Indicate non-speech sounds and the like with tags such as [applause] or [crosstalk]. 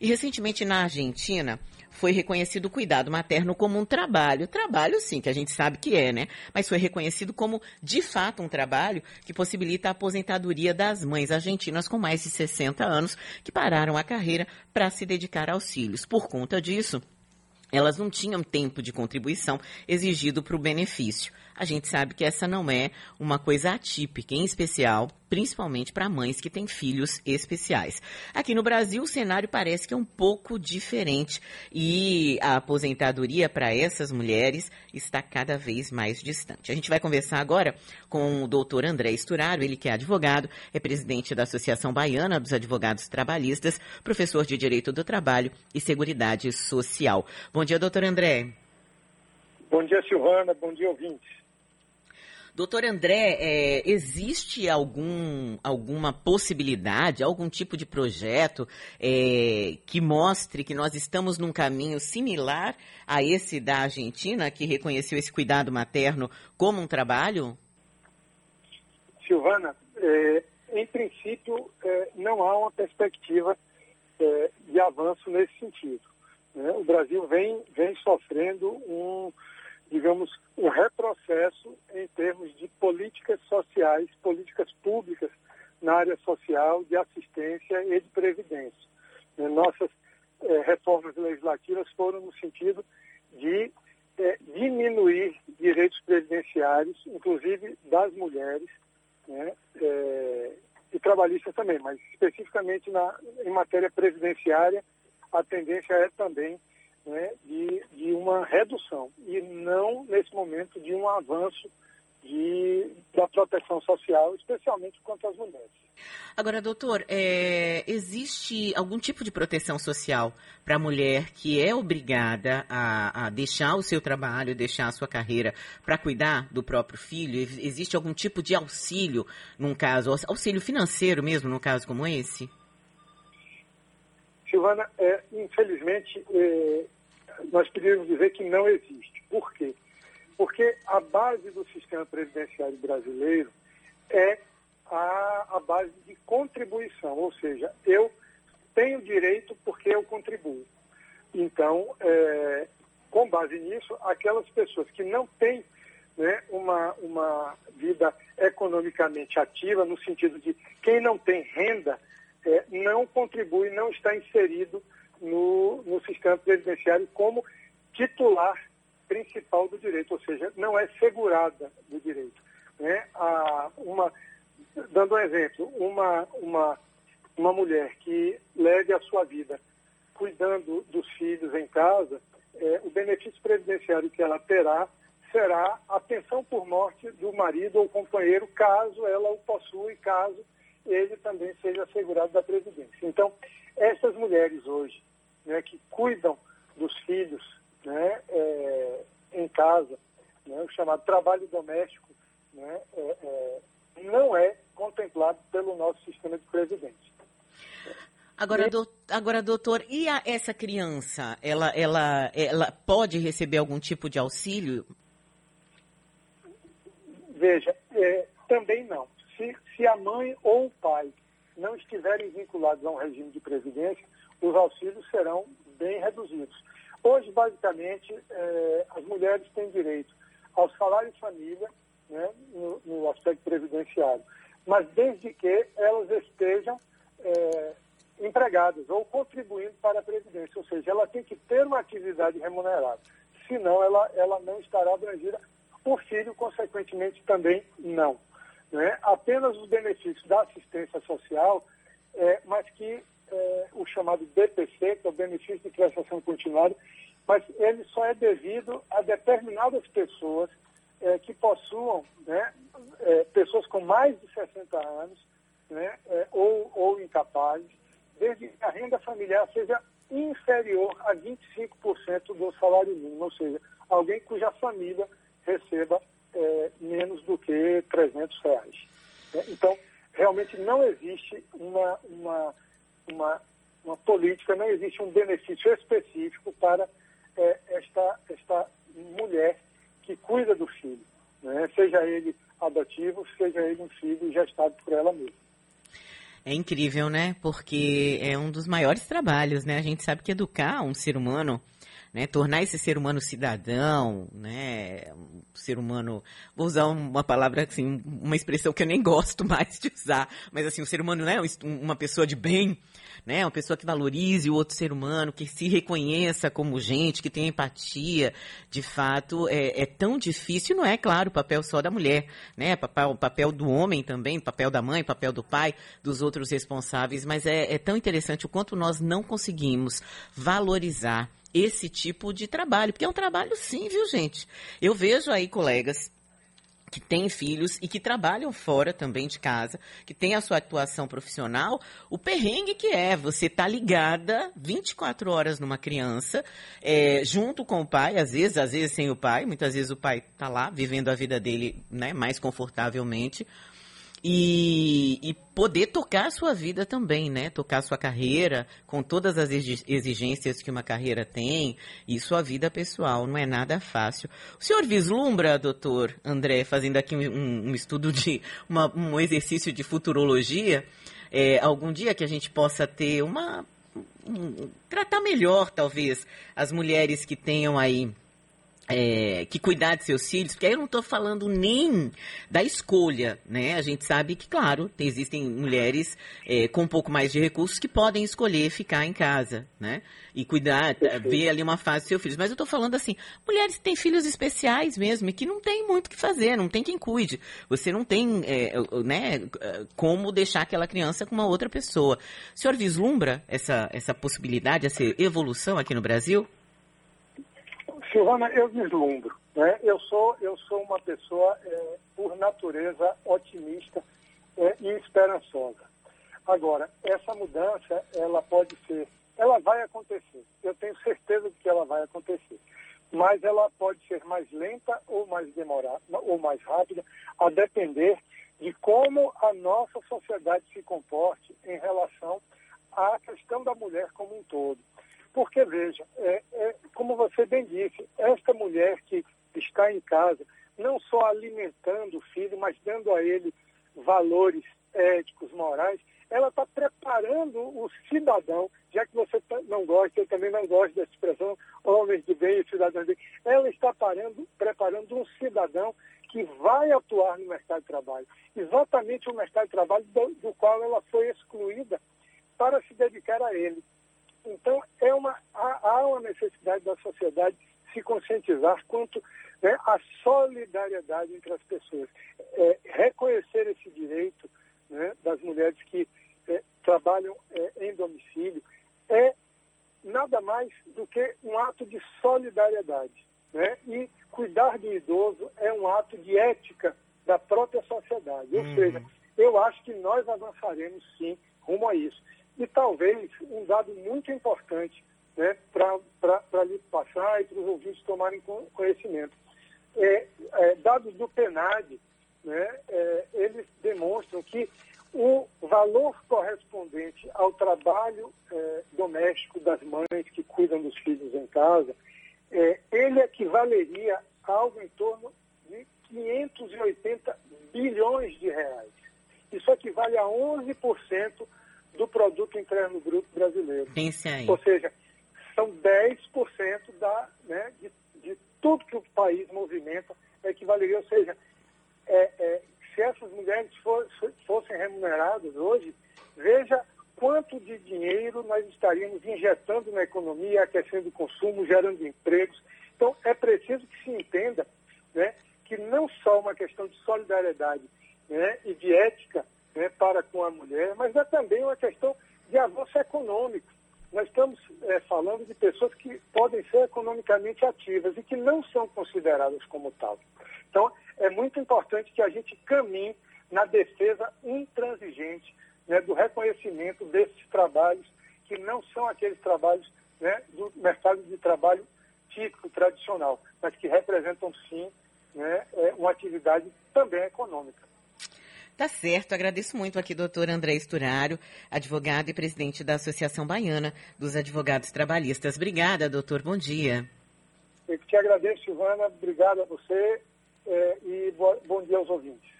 E recentemente na Argentina foi reconhecido o cuidado materno como um trabalho. Trabalho, sim, que a gente sabe que é, né? Mas foi reconhecido como, de fato, um trabalho que possibilita a aposentadoria das mães argentinas com mais de 60 anos que pararam a carreira para se dedicar aos filhos. Por conta disso, elas não tinham tempo de contribuição exigido para o benefício. A gente sabe que essa não é uma coisa atípica, em especial, principalmente para mães que têm filhos especiais. Aqui no Brasil, o cenário parece que é um pouco diferente e a aposentadoria para essas mulheres está cada vez mais distante. A gente vai conversar agora com o doutor André Esturaro, ele que é advogado, é presidente da Associação Baiana dos Advogados Trabalhistas, professor de Direito do Trabalho e Seguridade Social. Bom dia, doutor André. Bom dia, Silvana. Bom dia, ouvintes. Doutor André, é, existe algum, alguma possibilidade, algum tipo de projeto é, que mostre que nós estamos num caminho similar a esse da Argentina, que reconheceu esse cuidado materno como um trabalho? Silvana, é, em princípio, é, não há uma perspectiva é, de avanço nesse sentido. Né? O Brasil vem, vem sofrendo um digamos, social, de assistência e de previdência. Né, nossas eh, reformas legislativas foram no sentido de eh, diminuir direitos previdenciários, inclusive das mulheres, né, eh, e trabalhistas também, mas especificamente na, em matéria previdenciária, a tendência é também né, de, de uma redução e não, nesse momento, de um avanço de, da proteção social, especialmente quanto às mulheres. Agora, doutor, é, existe algum tipo de proteção social para a mulher que é obrigada a, a, deixar o seu trabalho, deixar a sua carreira para cuidar do próprio filho? Existe algum tipo de auxílio num caso, auxílio financeiro mesmo, num caso como esse? Silvana, é, infelizmente, é, nós poderíamos dizer que não existe. Por quê? Porque a base do sistema previdenciário brasileiro é a, a base de contribuição, ou seja, eu tenho direito porque eu contribuo. Então, é, com base nisso, aquelas pessoas que não têm né, uma, uma vida economicamente ativa, no sentido de quem não tem renda, é, não contribui, não está inserido no, no sistema previdenciário como titular principal do direito, ou seja, não é segurada do direito. Né? A, uma, dando um exemplo, uma, uma, uma mulher que leve a sua vida cuidando dos filhos em casa, é, o benefício previdenciário que ela terá será a pensão por morte do marido ou companheiro, caso ela o possua e caso ele também seja assegurado da Previdência. Então, essas mulheres hoje né, que cuidam dos filhos né, é, em casa, né, o chamado trabalho doméstico, né, é, é, não é contemplado pelo nosso sistema de previdência. Agora, do, agora, doutor, e a, essa criança, ela, ela, ela pode receber algum tipo de auxílio? Veja, é, também não. Se, se a mãe ou o pai não estiverem vinculados a um regime de previdência, os auxílios serão bem reduzidos. Hoje, basicamente, eh, as mulheres têm direito ao salário de família, né, no, no, aspecto previdenciário, mas desde que elas estejam eh, empregadas ou contribuindo para a Previdência, ou seja, ela tem que ter uma atividade remunerada, senão ela, ela não estará abrangida. O filho, consequentemente, também não. Né? Apenas os benefícios da assistência social, é, mas que é, o chamado BPC, que é o benefício de prestação continuada, mas ele só é devido a determinadas pessoas é, que possuam, né, é, pessoas com mais de 60 anos, né, é, ou, ou incapazes, desde que a renda familiar seja inferior a 25% do salário mínimo, ou seja, alguém cuja família receba é, menos do que 300 reais. Né. Então, realmente não existe uma, uma uma, uma política, não existe um benefício específico para é, esta, esta mulher que cuida do filho, né? seja ele adotivo, seja ele um filho gestado por ela mesma. É incrível, né? Porque é um dos maiores trabalhos, né? A gente sabe que educar um ser humano né, tornar esse ser humano cidadão, né, um ser humano, vou usar uma palavra assim, uma expressão que eu nem gosto [laughs] mais de usar, mas assim, um ser humano, né, uma pessoa de bem, né, uma pessoa que valorize o outro ser humano, que se reconheça como gente, que tenha empatia, de fato, é, é tão difícil, não é, claro, o papel só da mulher, né, o papel do homem também, papel da mãe, papel do pai, dos outros responsáveis, mas é, é tão interessante o quanto nós não conseguimos valorizar esse tipo de trabalho, porque é um trabalho sim, viu, gente? Eu vejo aí colegas que têm filhos e que trabalham fora também de casa, que têm a sua atuação profissional, o perrengue que é você tá ligada 24 horas numa criança, é, junto com o pai, às vezes, às vezes sem o pai, muitas vezes o pai tá lá vivendo a vida dele, né, mais confortavelmente, e, e, poder tocar a sua vida também, né? Tocar a sua carreira com todas as exigências que uma carreira tem e sua vida pessoal. Não é nada fácil. O senhor vislumbra, doutor André, fazendo aqui um, um estudo de [laughs] uma, um exercício de futurologia, é, algum dia que a gente possa ter uma um, tratar melhor, talvez, as mulheres que tenham aí é, que cuidar de seus filhos, porque aí eu não estou falando nem da escolha, né? A gente sabe que, claro, existem mulheres é, com um pouco mais de recursos que podem escolher ficar em casa, né? E cuidar, ver ali uma fase dos seus filhos. Mas eu estou falando assim, mulheres que têm filhos especiais mesmo e que não tem muito o que fazer, não tem quem cuide. Você não tem, é, né, como deixar aquela criança com uma outra pessoa. O senhor vislumbra essa, essa possibilidade, essa evolução aqui no Brasil? Silvana, eu vislumbro. Né? Eu, sou, eu sou uma pessoa, é, por natureza, otimista é, e esperançosa. Agora, essa mudança, ela pode ser, ela vai acontecer. Eu tenho certeza de que ela vai acontecer. Mas ela pode ser mais lenta ou mais demorada, ou mais rápida, a depender de como a nossa sociedade se comporte em relação à questão da mulher como um todo. Porque, veja, é, é, bem disse, esta mulher que está em casa, não só alimentando o filho, mas dando a ele valores éticos, morais, ela está preparando o cidadão, já que você não gosta, eu também não gosto dessa expressão, homens de bem e cidadãos de bem, ela está parando, preparando um cidadão que vai atuar no mercado de trabalho. Exatamente o mercado de trabalho do, do qual ela foi excluída para se dedicar a ele. Então, é uma, há, uma necessidade da sociedade se conscientizar quanto né, a solidariedade entre as pessoas. É, reconhecer esse direito né, das mulheres que é, trabalham é, em domicílio é nada mais do que um ato de solidariedade. Né? E cuidar do idoso é um ato de ética da própria sociedade. Ou uhum. seja, eu acho que nós avançaremos sim rumo a isso. E talvez um dado muito importante né, para lhe passar e para os ouvintes tomarem conhecimento. É, é, dados do PENAD, né, é, eles demonstram que o valor correspondente ao trabalho é, doméstico das mães que cuidam dos filhos em casa, é, ele equivaleria a algo em torno de 580 bilhões de reais. Isso equivale a 11% do produto interno bruto brasileiro. Pense aí. Ou seja, são 10% da, né, de, de, tudo que o país movimenta equivaleria, ou seja, é, é, se essas mulheres for, fossem remuneradas hoje, veja quanto de dinheiro nós estaríamos injetando na economia, aquecendo o consumo, gerando empregos. Então, é preciso que se entenda né, que não só uma questão de solidariedade né, e de ética né, para com a mulher, mas é também uma questão de avanço econômico. Nós estamos é, falando de pessoas que podem ser economicamente ativas e que não são consideradas como tal. Então, é muito importante que a gente caminhe na defesa intransigente né, do reconhecimento desses trabalhos, que não são aqueles trabalhos né, do mercado de trabalho típico, tradicional, mas que representam, sim, né, é, uma atividade também econômica. Tá certo, agradeço muito aqui, doutor André Esturário, advogado e presidente da Associação Baiana dos Advogados Trabalhistas. Obrigada, doutor, bom dia. Eu te agradeço, Silvana, obrigado a você é, e bom dia aos ouvintes.